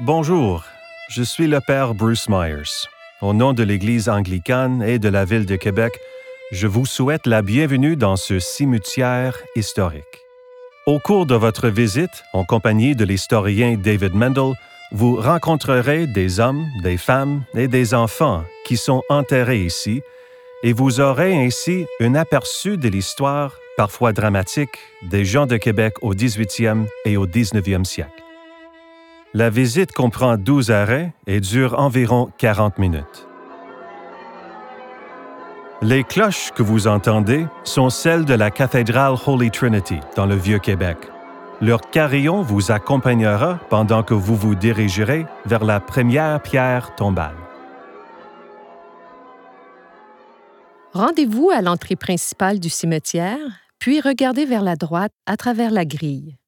Bonjour, je suis le Père Bruce Myers. Au nom de l'Église anglicane et de la Ville de Québec, je vous souhaite la bienvenue dans ce cimetière historique. Au cours de votre visite, en compagnie de l'historien David Mendel, vous rencontrerez des hommes, des femmes et des enfants qui sont enterrés ici, et vous aurez ainsi un aperçu de l'histoire, parfois dramatique, des gens de Québec au 18e et au 19e siècle. La visite comprend 12 arrêts et dure environ 40 minutes. Les cloches que vous entendez sont celles de la cathédrale Holy Trinity dans le Vieux-Québec. Leur carillon vous accompagnera pendant que vous vous dirigerez vers la première pierre tombale. Rendez-vous à l'entrée principale du cimetière, puis regardez vers la droite à travers la grille.